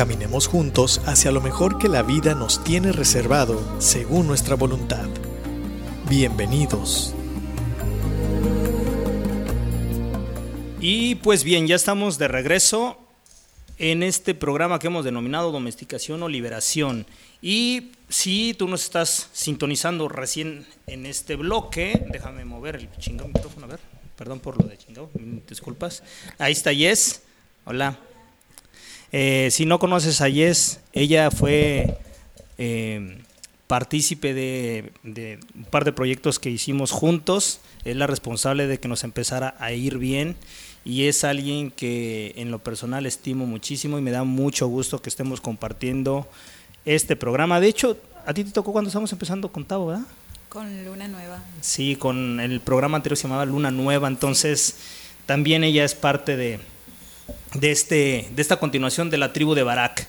Caminemos juntos hacia lo mejor que la vida nos tiene reservado según nuestra voluntad. Bienvenidos. Y pues bien, ya estamos de regreso en este programa que hemos denominado Domesticación o Liberación. Y si tú nos estás sintonizando recién en este bloque, déjame mover el chingado micrófono, a ver, perdón por lo de chingado, disculpas. Ahí está Yes, hola. Eh, si no conoces a Yes, ella fue eh, partícipe de, de, un par de proyectos que hicimos juntos, es la responsable de que nos empezara a ir bien y es alguien que en lo personal estimo muchísimo y me da mucho gusto que estemos compartiendo este programa. De hecho, a ti te tocó cuando estamos empezando con Tavo, ¿verdad? Con Luna Nueva. Sí, con el programa anterior se llamaba Luna Nueva, entonces también ella es parte de, de, este, de esta continuación de la tribu de Barak.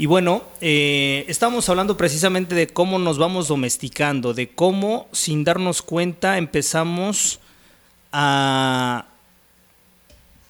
Y bueno, eh, estamos hablando precisamente de cómo nos vamos domesticando, de cómo sin darnos cuenta empezamos a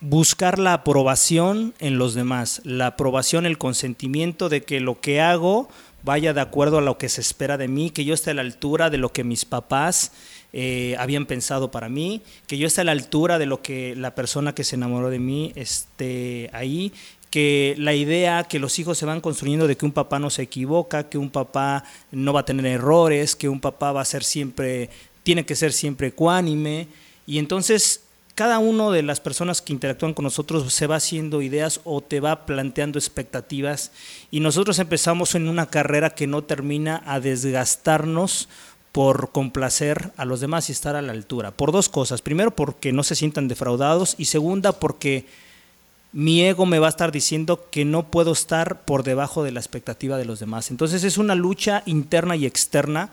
buscar la aprobación en los demás, la aprobación, el consentimiento de que lo que hago vaya de acuerdo a lo que se espera de mí, que yo esté a la altura de lo que mis papás eh, habían pensado para mí, que yo esté a la altura de lo que la persona que se enamoró de mí esté ahí, que la idea que los hijos se van construyendo de que un papá no se equivoca, que un papá no va a tener errores, que un papá va a ser siempre, tiene que ser siempre ecuánime. Y entonces cada uno de las personas que interactúan con nosotros se va haciendo ideas o te va planteando expectativas y nosotros empezamos en una carrera que no termina a desgastarnos por complacer a los demás y estar a la altura. Por dos cosas. Primero, porque no se sientan defraudados y segunda, porque mi ego me va a estar diciendo que no puedo estar por debajo de la expectativa de los demás. Entonces es una lucha interna y externa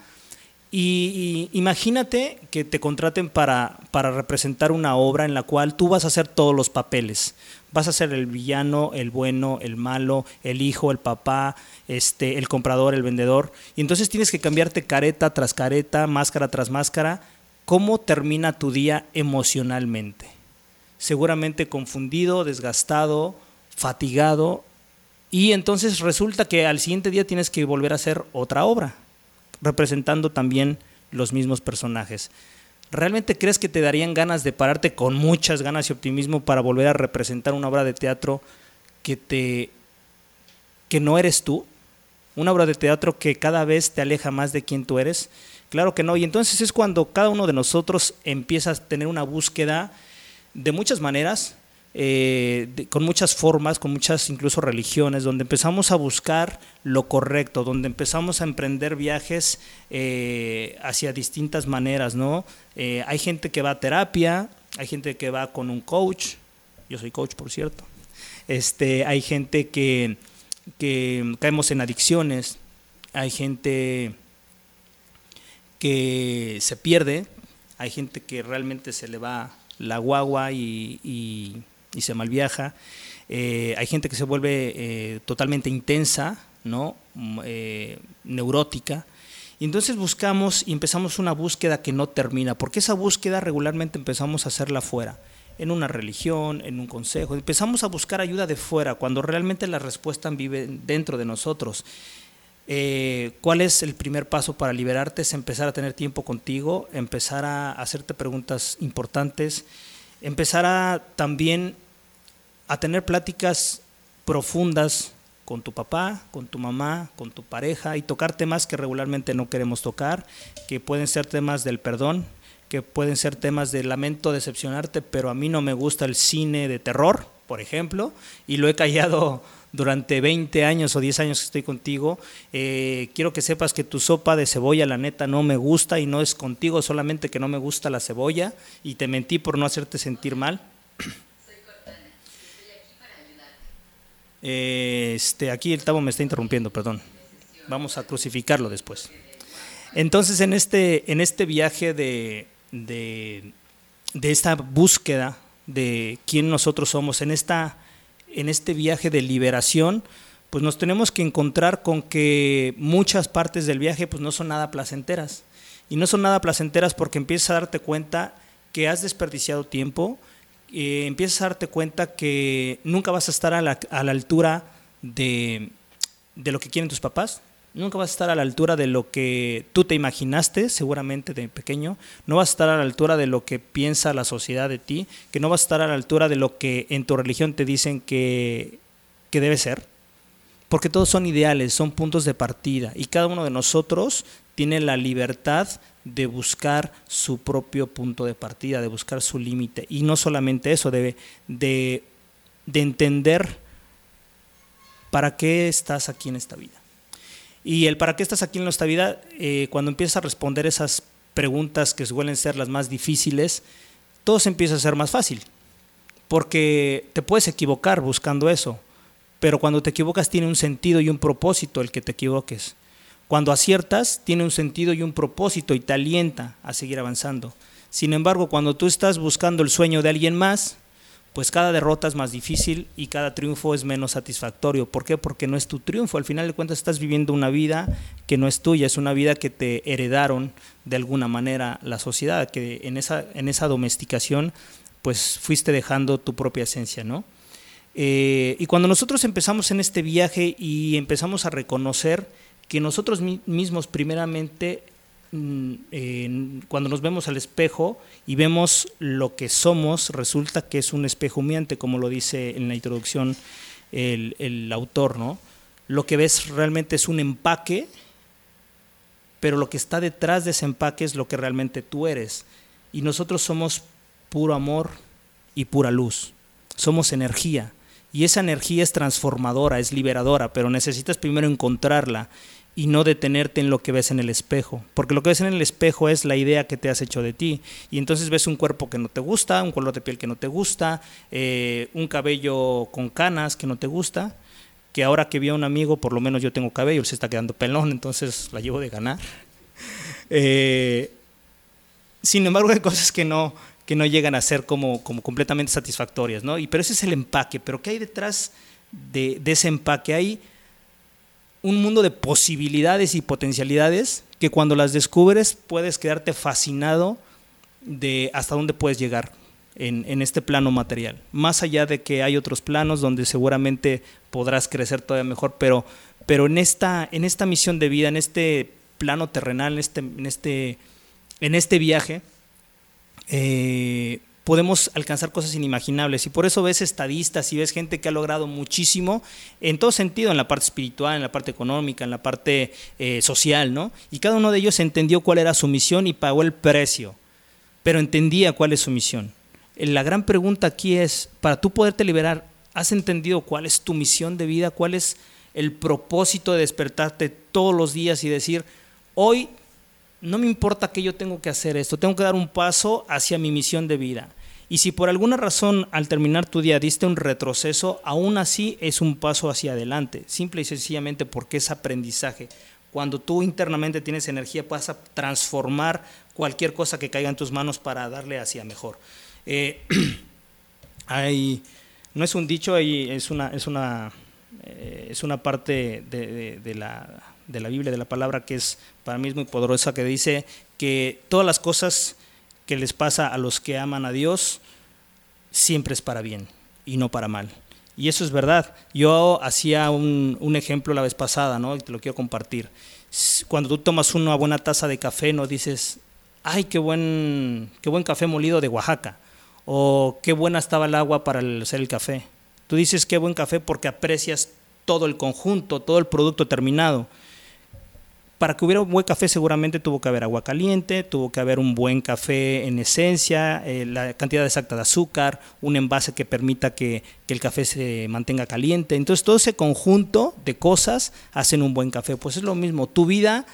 y, imagínate que te contraten para, para representar una obra en la cual tú vas a hacer todos los papeles. Vas a ser el villano, el bueno, el malo, el hijo, el papá, este, el comprador, el vendedor. Y entonces tienes que cambiarte careta tras careta, máscara tras máscara. ¿Cómo termina tu día emocionalmente? Seguramente confundido, desgastado, fatigado. Y entonces resulta que al siguiente día tienes que volver a hacer otra obra representando también los mismos personajes. ¿Realmente crees que te darían ganas de pararte con muchas ganas y optimismo para volver a representar una obra de teatro que te que no eres tú? Una obra de teatro que cada vez te aleja más de quien tú eres? Claro que no. Y entonces es cuando cada uno de nosotros empieza a tener una búsqueda de muchas maneras, eh, con muchas formas, con muchas incluso religiones, donde empezamos a buscar lo correcto, donde empezamos a emprender viajes eh, hacia distintas maneras, ¿no? Eh, hay gente que va a terapia, hay gente que va con un coach, yo soy coach por cierto, este, hay gente que, que caemos en adicciones, hay gente que se pierde, hay gente que realmente se le va la guagua y y se malviaja. Eh, hay gente que se vuelve eh, totalmente intensa, ¿no? Mm, eh, neurótica. Y entonces buscamos y empezamos una búsqueda que no termina, porque esa búsqueda regularmente empezamos a hacerla fuera, en una religión, en un consejo. Empezamos a buscar ayuda de fuera, cuando realmente la respuesta vive dentro de nosotros. ¿Cuál es el primer paso para liberarte? Es empezar a tener tiempo contigo, empezar a hacerte preguntas importantes, empezar a también a tener pláticas profundas con tu papá, con tu mamá, con tu pareja y tocar temas que regularmente no queremos tocar, que pueden ser temas del perdón, que pueden ser temas de lamento decepcionarte, pero a mí no me gusta el cine de terror, por ejemplo, y lo he callado durante 20 años o 10 años que estoy contigo. Eh, quiero que sepas que tu sopa de cebolla, la neta, no me gusta y no es contigo, solamente que no me gusta la cebolla y te mentí por no hacerte sentir mal. Este, aquí el Tavo me está interrumpiendo, perdón. vamos a crucificarlo después. Entonces, en este, en este viaje de, de, de esta búsqueda de quién nosotros somos, en, esta, en este viaje de liberación, pues nos tenemos que encontrar con que muchas partes del viaje pues no son nada placenteras. Y no son nada placenteras porque empiezas a darte cuenta que has desperdiciado tiempo, eh, empiezas a darte cuenta que nunca vas a estar a la, a la altura de, de lo que quieren tus papás, nunca vas a estar a la altura de lo que tú te imaginaste, seguramente de pequeño, no vas a estar a la altura de lo que piensa la sociedad de ti, que no vas a estar a la altura de lo que en tu religión te dicen que, que debe ser, porque todos son ideales, son puntos de partida. Y cada uno de nosotros tiene la libertad de buscar su propio punto de partida, de buscar su límite. Y no solamente eso, de, de, de entender para qué estás aquí en esta vida. Y el para qué estás aquí en esta vida, eh, cuando empiezas a responder esas preguntas que suelen ser las más difíciles, todo se empieza a ser más fácil. Porque te puedes equivocar buscando eso, pero cuando te equivocas tiene un sentido y un propósito el que te equivoques. Cuando aciertas tiene un sentido y un propósito y te alienta a seguir avanzando. Sin embargo, cuando tú estás buscando el sueño de alguien más, pues cada derrota es más difícil y cada triunfo es menos satisfactorio. ¿Por qué? Porque no es tu triunfo. Al final de cuentas estás viviendo una vida que no es tuya, es una vida que te heredaron de alguna manera la sociedad, que en esa, en esa domesticación pues fuiste dejando tu propia esencia, ¿no? Eh, y cuando nosotros empezamos en este viaje y empezamos a reconocer que nosotros mismos primeramente Mm, cuando nos vemos al espejo y vemos lo que somos, resulta que es un espejo humeante, como lo dice en la introducción el, el autor, ¿no? Lo que ves realmente es un empaque, pero lo que está detrás de ese empaque es lo que realmente tú eres. Y nosotros somos puro amor y pura luz. Somos energía. Y esa energía es transformadora, es liberadora, pero necesitas primero encontrarla y no detenerte en lo que ves en el espejo, porque lo que ves en el espejo es la idea que te has hecho de ti, y entonces ves un cuerpo que no te gusta, un color de piel que no te gusta, eh, un cabello con canas que no te gusta, que ahora que vi a un amigo, por lo menos yo tengo cabello, él se está quedando pelón, entonces la llevo de ganar. Eh, sin embargo, hay cosas que no, que no llegan a ser como, como completamente satisfactorias, ¿no? Y, pero ese es el empaque, pero ¿qué hay detrás de, de ese empaque? Hay un mundo de posibilidades y potencialidades que cuando las descubres puedes quedarte fascinado de hasta dónde puedes llegar en, este plano material. Más allá de que hay otros planos donde seguramente podrás crecer todavía mejor, pero, pero en, esta, en esta misión de vida, en este plano terrenal, en este, en este, en este viaje, eh, podemos alcanzar cosas inimaginables. Y por eso ves estadistas y ves gente que ha logrado muchísimo en todo sentido, en la parte espiritual, en la parte económica, en la parte eh, social, ¿no? Y cada uno de ellos entendió cuál era su misión y pagó el precio, pero entendía cuál es su misión. La gran pregunta aquí es, para tú poderte liberar, ¿has entendido cuál es tu misión de vida? ¿Cuál es el propósito de despertarte todos los días y decir, hoy no me importa que yo tengo que hacer esto, tengo que dar un paso hacia mi misión de vida. Y si por alguna razón al terminar tu día diste un retroceso, aún así es un paso hacia adelante, simple y sencillamente porque es aprendizaje. Cuando tú internamente tienes energía, vas a transformar cualquier cosa que caiga en tus manos para darle hacia mejor. Eh, hay, no es un dicho, es una, es una, eh, es una parte de la de la Biblia, de la palabra, que es para mí muy poderosa, que dice que todas las cosas que les pasa a los que aman a Dios, siempre es para bien y no para mal. Y eso es verdad. Yo hacía un, un ejemplo la vez pasada, ¿no? Y te lo quiero compartir. Cuando tú tomas una buena taza de café, no dices, ay, qué buen, qué buen café molido de Oaxaca. O qué buena estaba el agua para hacer el café. Tú dices qué buen café porque aprecias todo el conjunto, todo el producto terminado para que hubiera un buen café seguramente tuvo que haber agua caliente, tuvo que haber un buen café en esencia, eh, la cantidad exacta de azúcar, un envase que permita que, que, el café se mantenga caliente. Entonces todo ese conjunto de cosas hacen un buen café. Pues es lo mismo, tu vida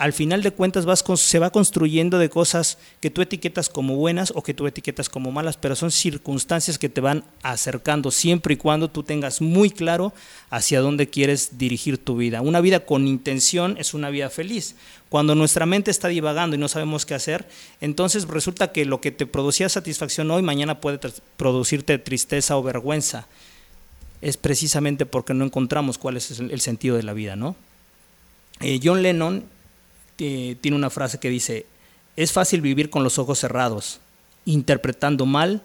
al final de cuentas vas se va construyendo de cosas que tú etiquetas como buenas o que tú etiquetas como malas, pero son circunstancias que te van acercando siempre y cuando tú tengas muy claro hacia dónde quieres dirigir tu vida. Una vida con intención es una vida feliz. Cuando nuestra mente está divagando y no sabemos qué hacer, entonces resulta que lo que te producía satisfacción hoy, mañana puede producirte tristeza o vergüenza. Es precisamente porque no encontramos cuál es el sentido de la vida, ¿no? Eh, John Lennon tiene una frase que dice, es fácil vivir con los ojos cerrados, interpretando mal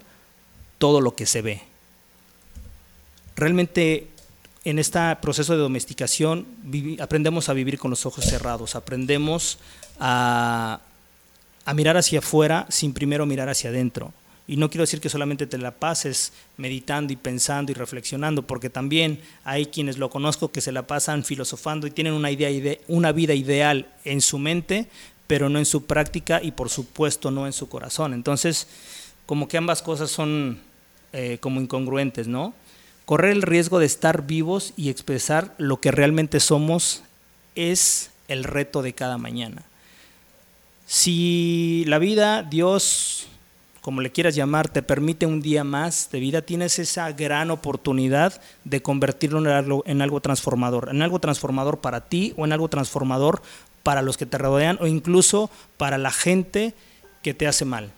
todo lo que se ve. Realmente en este proceso de domesticación aprendemos a vivir con los ojos cerrados, aprendemos a, a mirar hacia afuera sin primero mirar hacia adentro. Y no quiero decir que solamente te la pases meditando y pensando y reflexionando, porque también hay quienes lo conozco que se la pasan filosofando y tienen una, idea, una vida ideal en su mente, pero no en su práctica y por supuesto no en su corazón. Entonces, como que ambas cosas son eh, como incongruentes, ¿no? Correr el riesgo de estar vivos y expresar lo que realmente somos es el reto de cada mañana. Si la vida, Dios, como le quieras llamar, te permite un día más de vida, tienes esa gran oportunidad de convertirlo en algo, en algo transformador, en algo transformador para ti o en algo transformador para los que te rodean o incluso para la gente que te hace mal.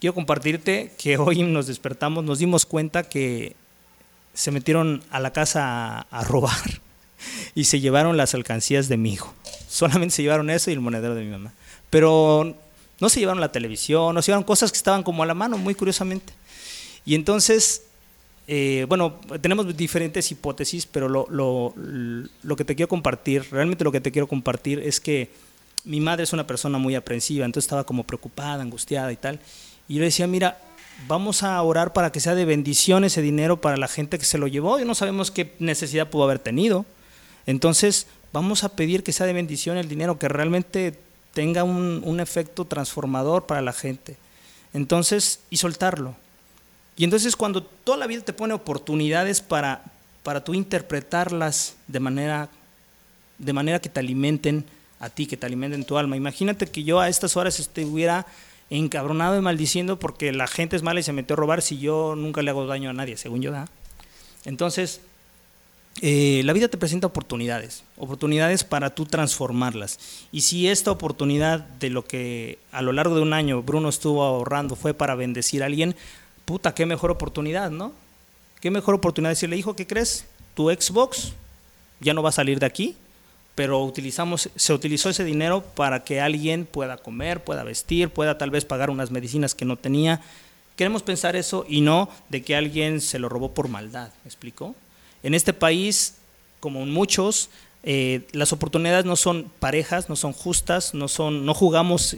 Quiero compartirte que hoy nos despertamos, nos dimos cuenta que se metieron a la casa a, a robar y se llevaron las alcancías de mi hijo. Solamente se llevaron eso y el monedero de mi mamá. Pero no se llevaron la televisión, no se llevaron cosas que estaban como a la mano, muy curiosamente. Y entonces, eh, bueno, tenemos diferentes hipótesis, pero lo, lo, lo, que te quiero compartir, realmente lo que te quiero compartir es que mi madre es una persona muy aprensiva, entonces estaba como preocupada, angustiada y tal. Y yo le decía, mira, vamos a orar para que sea de bendición ese dinero para la gente que se lo llevó. Y no sabemos qué necesidad pudo haber tenido. Entonces, vamos a pedir que sea de bendición el dinero, que realmente tenga un, efecto transformador para la gente. Entonces, y soltarlo. Y entonces cuando toda la vida te pone oportunidades para, para tú interpretarlas de manera, de manera que te alimenten a ti, que te alimenten tu alma. Imagínate que yo a estas horas estuviera encabronado y maldiciendo porque la gente es mala y se metió a robar si yo nunca le hago daño a nadie, según yo da. Entonces, eh, la vida te presenta oportunidades, oportunidades para tú transformarlas. Y si esta oportunidad de lo que a lo largo de un año Bruno estuvo ahorrando fue para bendecir a alguien, puta, qué mejor oportunidad, ¿no? Qué mejor oportunidad decirle, hijo, ¿qué crees? Tu Xbox ya no va a salir de aquí, pero utilizamos, se utilizó ese dinero para que alguien pueda comer, pueda vestir, pueda tal vez pagar unas medicinas que no tenía. Queremos pensar eso y no de que alguien se lo robó por maldad, ¿me explico? En este país, como en muchos, eh, las oportunidades no son parejas, no son justas, no, son, no jugamos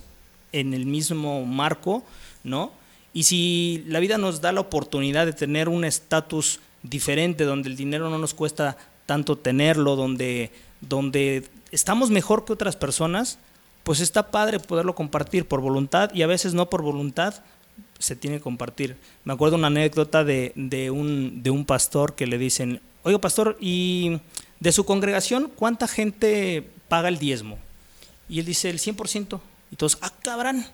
en el mismo marco, ¿no? Y si la vida nos da la oportunidad de tener un estatus diferente, donde el dinero no nos cuesta tanto tenerlo, donde, donde estamos mejor que otras personas, pues está padre poderlo compartir por voluntad y a veces no por voluntad, se tiene que compartir. Me acuerdo una anécdota de, de, un, de un pastor que le dicen, oiga pastor, ¿y de su congregación cuánta gente paga el diezmo? Y él dice, el 100%. Y todos, ah, cabrón.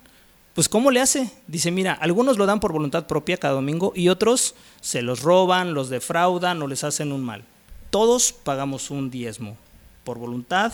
Pues ¿cómo le hace? Dice, mira, algunos lo dan por voluntad propia cada domingo y otros se los roban, los defraudan o les hacen un mal. Todos pagamos un diezmo por voluntad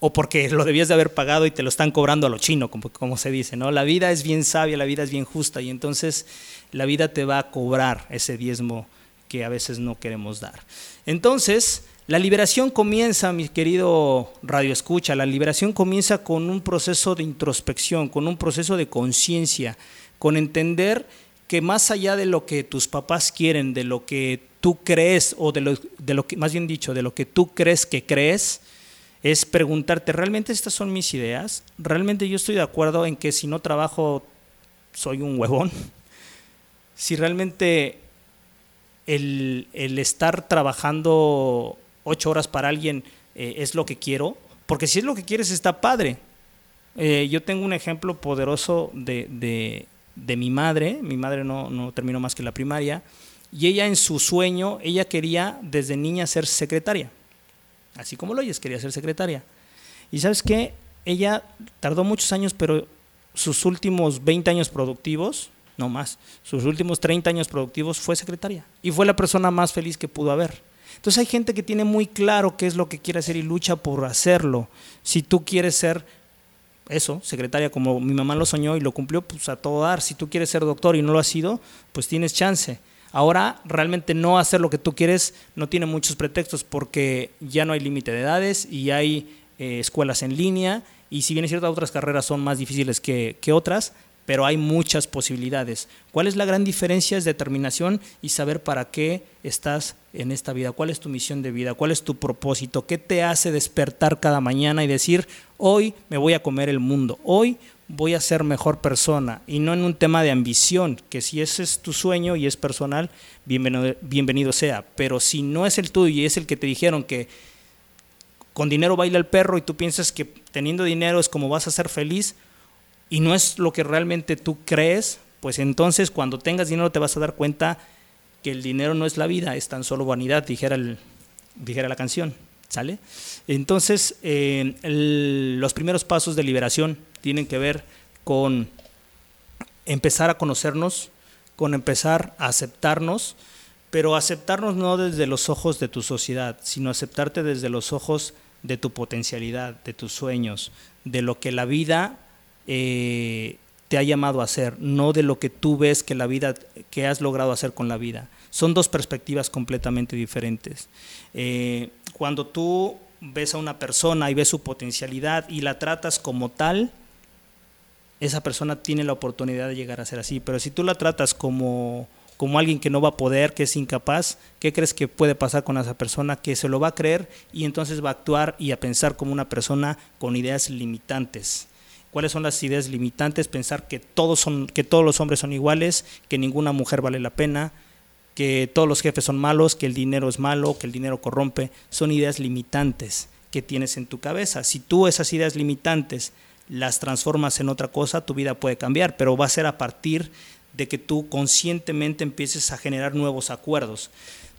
o porque lo debías de haber pagado y te lo están cobrando a lo chino, como, como, se dice, ¿no? La vida es bien sabia, la vida es bien justa y entonces la vida te va a cobrar ese diezmo que a veces no queremos dar. Entonces, la liberación comienza, mi querido Radio Escucha, la liberación comienza con un proceso de introspección, con un proceso de conciencia, con entender que más allá de lo que tus papás quieren, de lo que tú crees, o de lo, de lo que, más bien dicho, de lo que tú crees que crees, es preguntarte, ¿realmente estas son mis ideas? ¿Realmente yo estoy de acuerdo en que si no trabajo soy un huevón? Si realmente el, estar trabajando ocho horas para alguien eh, es lo que quiero, porque si es lo que quieres está padre. Eh, yo tengo un ejemplo poderoso de, de, mi madre, mi madre no, no, terminó más que la primaria, y ella en su sueño, ella quería desde niña ser secretaria, así como lo oyes, quería ser secretaria. Y sabes qué, ella tardó muchos años, pero sus últimos 20 años productivos, no más, sus últimos 30 años productivos fue secretaria. Y fue la persona más feliz que pudo haber. Entonces hay gente que tiene muy claro qué es lo que quiere hacer y lucha por hacerlo. Si tú quieres ser eso, secretaria, como mi mamá lo soñó y lo cumplió, pues a todo dar. Si tú quieres ser doctor y no lo has sido, pues tienes chance. Ahora, realmente no hacer lo que tú quieres no tiene muchos pretextos porque ya no hay límite de edades y hay eh, escuelas en línea y si bien es cierto, otras carreras son más difíciles que, que otras, pero hay muchas posibilidades. ¿Cuál es la gran diferencia? Es determinación y saber para qué estás en esta vida, cuál es tu misión de vida, cuál es tu propósito, qué te hace despertar cada mañana y decir, hoy me voy a comer el mundo, hoy voy a ser mejor persona y no en un tema de ambición, que si ese es tu sueño y es personal, bienvenido, bienvenido sea, pero si no es el tuyo y es el que te dijeron que con dinero baila el perro y tú piensas que teniendo dinero es como vas a ser feliz y no es lo que realmente tú crees, pues entonces cuando tengas dinero te vas a dar cuenta que el dinero no es la vida, es tan solo vanidad, dijera, el, dijera la canción. ¿Sale? Entonces, eh, los primeros pasos de liberación tienen que ver con empezar a conocernos, con empezar a aceptarnos, pero aceptarnos no desde los ojos de tu sociedad, sino aceptarte desde los ojos de tu potencialidad, de tus sueños, de lo que la vida eh, te ha llamado a hacer, no de lo que tú ves que la vida, que has logrado hacer con la vida. Son dos perspectivas completamente diferentes. Eh, cuando tú ves a una persona y ves su potencialidad y la tratas como tal, esa persona tiene la oportunidad de llegar a ser así. Pero si tú la tratas como como alguien que no va a poder, que es incapaz, ¿qué crees que puede pasar con esa persona? Que se lo va a creer y entonces va a actuar y a pensar como una persona con ideas limitantes. ¿Cuáles son las ideas limitantes? Pensar que todos, son, que todos los hombres son iguales, que ninguna mujer vale la pena, que todos los jefes son malos, que el dinero es malo, que el dinero corrompe. Son ideas limitantes que tienes en tu cabeza. Si tú esas ideas limitantes las transformas en otra cosa, tu vida puede cambiar, pero va a ser a partir de que tú conscientemente empieces a generar nuevos acuerdos.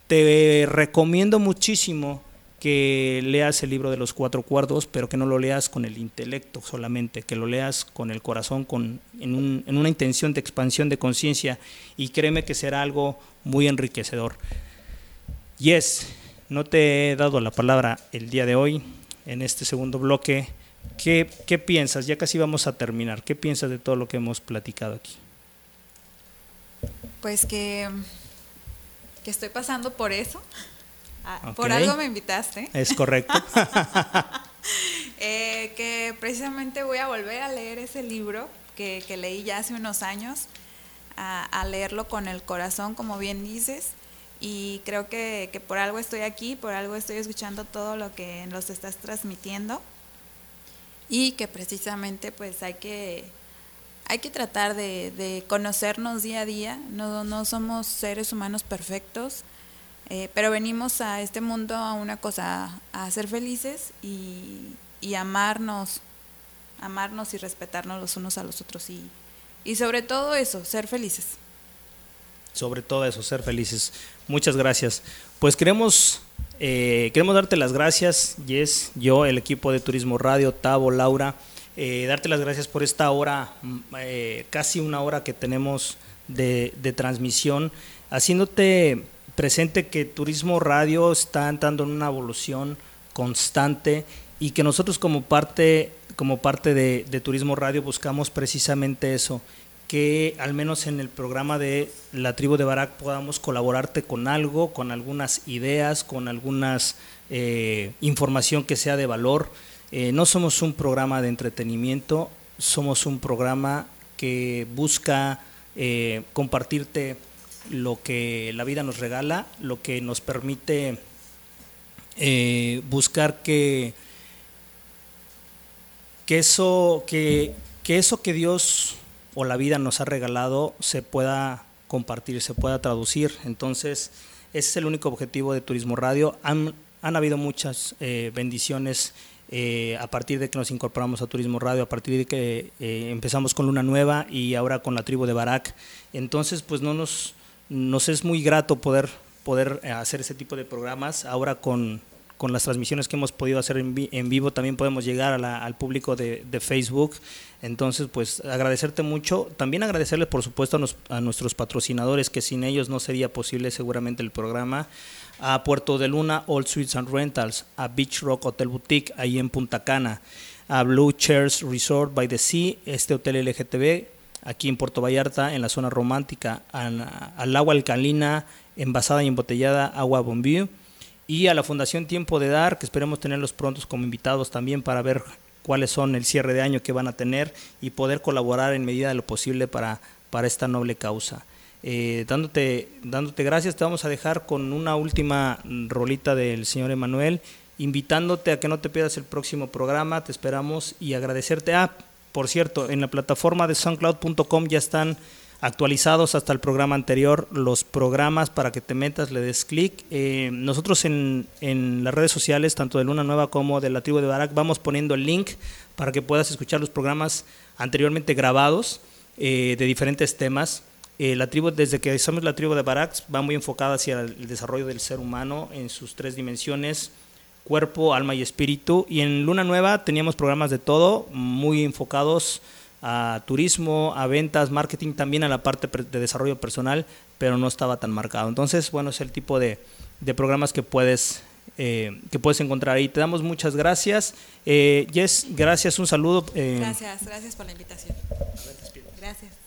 Te recomiendo muchísimo que leas el libro de los cuatro cuerdos, pero que no lo leas con el intelecto solamente, que lo leas con el corazón, con, en, en una intención de expansión de conciencia, y créeme que será algo muy enriquecedor. Yes, no te he dado la palabra el día de hoy, en este segundo bloque. ¿Qué, ¿Qué piensas? Ya casi vamos a terminar. ¿Qué piensas de todo lo que hemos platicado aquí? Pues que, que estoy pasando por eso. Ah, por algo me invitaste. Es correcto. eh, que precisamente voy a volver a leer ese libro que, que leí ya hace unos años, a, a, leerlo con el corazón, como bien dices. Y creo que, que, por algo estoy aquí, por algo estoy escuchando todo lo que nos estás transmitiendo. Y que precisamente pues hay que hay que tratar de, de, conocernos día a día, no, no somos seres humanos perfectos, eh, pero venimos a este mundo a una cosa, a ser felices y, y, amarnos, amarnos y respetarnos los unos a los otros y, y sobre todo eso, ser felices. Sobre todo eso, ser felices. Muchas gracias. Pues queremos, eh, queremos darte las gracias, Yes, yo, el equipo de Turismo Radio, Tavo, Laura. Eh, darte las gracias por esta hora, mm, casi una hora que tenemos de, de, transmisión, haciéndote presente que Turismo Radio está entrando en una evolución constante y que nosotros como parte, como parte de, Turismo Radio buscamos precisamente eso, que al menos en el programa de la tribu de Barak podamos colaborarte con algo, con algunas ideas, con algunas eh, información que sea de valor. Eh, no somos un programa de entretenimiento, somos un programa que busca eh, compartirte lo que la vida nos regala, lo que nos permite eh, buscar que, que, eso, que, que eso que Dios o la vida nos ha regalado se pueda compartir, se pueda traducir. Entonces, ese es el único objetivo de Turismo Radio. Han, habido muchas eh, bendiciones eh, a partir de que nos incorporamos a Turismo Radio, a partir de que eh, empezamos con Luna Nueva y ahora con la tribu de Barak. Entonces, pues no nos, nos es muy grato poder, poder hacer ese tipo de programas ahora con, con las transmisiones que hemos podido hacer en, vivo, también podemos llegar al público de, Facebook. Entonces, pues agradecerte mucho. También agradecerles, por supuesto, a, nuestros patrocinadores, que sin ellos no sería posible seguramente el programa. A Puerto de Luna, All Suites and Rentals, a Beach Rock Hotel Boutique, ahí en Punta Cana, a Blue Chairs Resort by the Sea, este hotel LGTB, aquí en Puerto Vallarta, en la zona romántica, al, agua alcalina, envasada y embotellada, agua Bombío y a la Fundación Tiempo de Dar, que esperemos tenerlos prontos como invitados también para ver cuáles son el cierre de año que van a tener y poder colaborar en medida de lo posible para, para esta noble causa. Eh, dándote, dándote gracias, te vamos a dejar con una última rolita del señor Emanuel, invitándote a que no te pierdas el próximo programa, te esperamos y agradecerte. Ah, por cierto, en la plataforma de soundcloud.com ya están actualizados hasta el programa anterior los programas para que te metas, le des clic. Eh, nosotros en, las redes sociales, tanto de Luna Nueva como de la tribu de Barak, vamos poniendo el link para que puedas escuchar los programas anteriormente grabados eh, de diferentes temas. Eh, la tribu, desde que somos la tribu de Barak, va muy enfocada hacia el desarrollo del ser humano en sus tres dimensiones, cuerpo, alma y espíritu. Y en Luna Nueva teníamos programas de todo, muy enfocados a turismo, a ventas, marketing, también a la parte de desarrollo personal, pero no estaba tan marcado. Entonces, bueno, es el tipo de, programas que puedes, eh, que puedes encontrar ahí. Te damos muchas gracias. Eh, Jess, gracias, un saludo. Eh. gracias, gracias por la invitación. Gracias.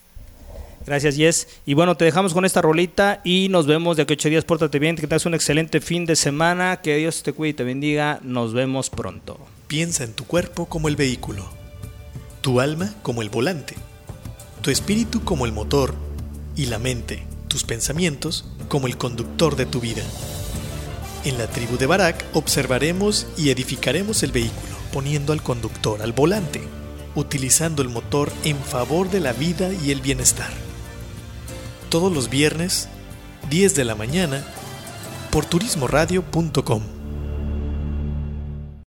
Gracias, Jess. Y bueno, te dejamos con esta rolita y nos vemos de aquí ocho días. Pórtate bien, que tengas un excelente fin de semana. Que Dios te cuide y te bendiga. Nos vemos pronto. Piensa en tu cuerpo como el vehículo tu alma como el volante, tu espíritu como el motor y la mente, tus pensamientos como el conductor de tu vida. En la tribu de Barak observaremos y edificaremos el vehículo poniendo al conductor al volante, utilizando el motor en favor de la vida y el bienestar. Todos los viernes, 10 de la mañana, por turismoradio.com.